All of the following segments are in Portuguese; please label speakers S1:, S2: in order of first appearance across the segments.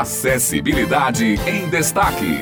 S1: Acessibilidade em Destaque.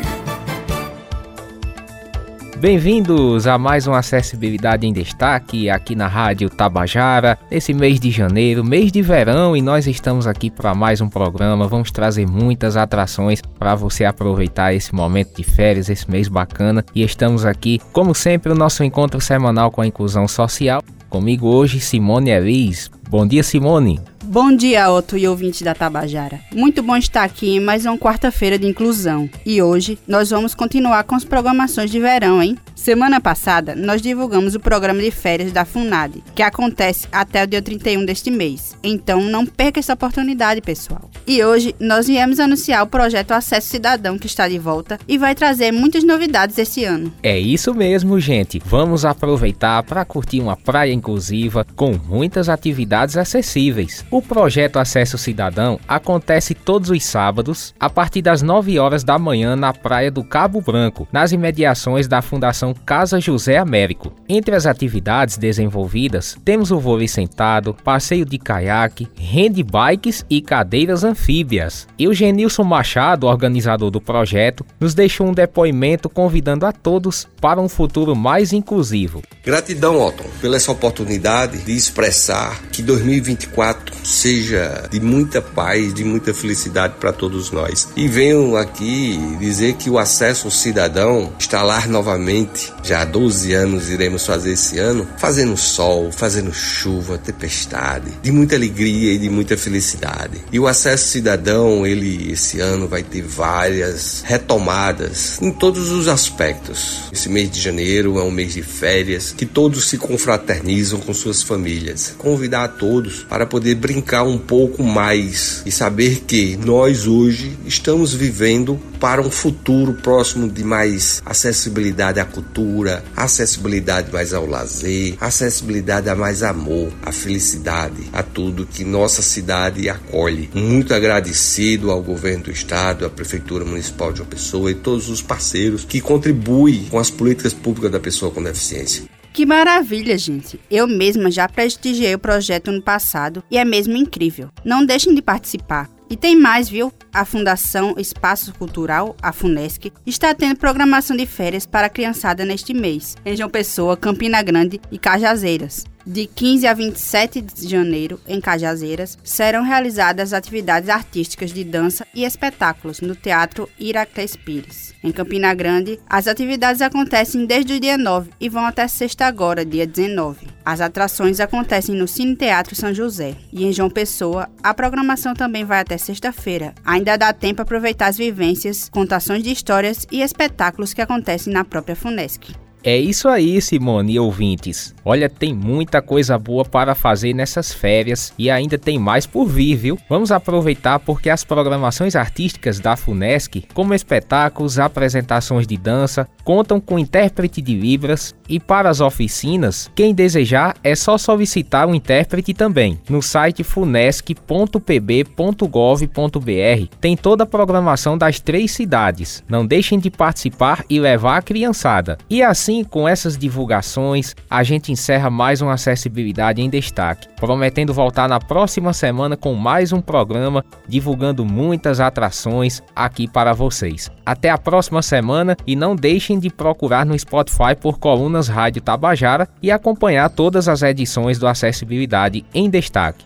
S2: Bem-vindos a mais uma Acessibilidade em Destaque aqui na Rádio Tabajara. Esse mês de janeiro, mês de verão, e nós estamos aqui para mais um programa. Vamos trazer muitas atrações para você aproveitar esse momento de férias, esse mês bacana. E estamos aqui, como sempre, o nosso encontro semanal com a inclusão social. Comigo hoje, Simone Elis. Bom dia, Simone.
S3: Bom dia, Otto e ouvintes da Tabajara. Muito bom estar aqui em mais uma quarta-feira de inclusão. E hoje nós vamos continuar com as programações de verão, hein? Semana passada, nós divulgamos o programa de férias da FUNAD, que acontece até o dia 31 deste mês. Então não perca essa oportunidade, pessoal. E hoje nós viemos anunciar o projeto Acesso Cidadão que está de volta e vai trazer muitas novidades esse ano.
S2: É isso mesmo, gente. Vamos aproveitar para curtir uma praia inclusiva com muitas atividades acessíveis. O projeto Acesso Cidadão acontece todos os sábados, a partir das 9 horas da manhã, na praia do Cabo Branco, nas imediações da Fundação Casa José Américo. Entre as atividades desenvolvidas, temos o vôlei sentado, passeio de caiaque, handbikes e cadeiras anfíbias. Eugenilson Machado, organizador do projeto, nos deixou um depoimento convidando a todos para um futuro mais inclusivo.
S4: Gratidão, Otton, pela essa oportunidade de expressar que 2024 seja de muita paz, de muita felicidade para todos nós. E venho aqui dizer que o acesso ao cidadão está lá novamente, já há 12 anos iremos fazer esse ano, fazendo sol, fazendo chuva, tempestade, de muita alegria e de muita felicidade. E o acesso cidadão, ele esse ano vai ter várias retomadas em todos os aspectos. Esse mês de janeiro é um mês de férias, que todos se confraternizam com suas famílias. Convidar a todos para poder brincar um pouco mais e saber que nós hoje estamos vivendo para um futuro próximo de mais acessibilidade à cultura, acessibilidade mais ao lazer, acessibilidade a mais amor, a felicidade, a tudo que nossa cidade acolhe. Muito agradecido ao governo do estado, à prefeitura municipal de uma pessoa e todos os parceiros que contribuem com as políticas públicas da pessoa com deficiência.
S3: Que maravilha, gente! Eu mesma já prestigiei o projeto no passado e é mesmo incrível. Não deixem de participar. E tem mais, viu? A Fundação Espaço Cultural, a FUNESC, está tendo programação de férias para a criançada neste mês, em João Pessoa, Campina Grande e Cajazeiras. De 15 a 27 de janeiro, em Cajazeiras, serão realizadas atividades artísticas de dança e espetáculos no Teatro Iracles Pires. Em Campina Grande, as atividades acontecem desde o dia 9 e vão até sexta agora, dia 19. As atrações acontecem no Cine Teatro São José. E em João Pessoa, a programação também vai até sexta-feira. Ainda dá tempo aproveitar as vivências, contações de histórias e espetáculos que acontecem na própria FUNESC.
S2: É isso aí, Simone e ouvintes. Olha, tem muita coisa boa para fazer nessas férias e ainda tem mais por vir, viu? Vamos aproveitar porque as programações artísticas da FUNESC, como espetáculos, apresentações de dança, contam com intérprete de Libras e para as oficinas, quem desejar é só solicitar um intérprete também. No site funesc.pb.gov.br tem toda a programação das três cidades. Não deixem de participar e levar a criançada. E assim assim, com essas divulgações, a gente encerra mais uma acessibilidade em destaque, prometendo voltar na próxima semana com mais um programa divulgando muitas atrações aqui para vocês. Até a próxima semana e não deixem de procurar no Spotify por Colunas Rádio Tabajara e acompanhar todas as edições do Acessibilidade em Destaque.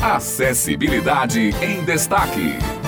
S1: Acessibilidade em Destaque.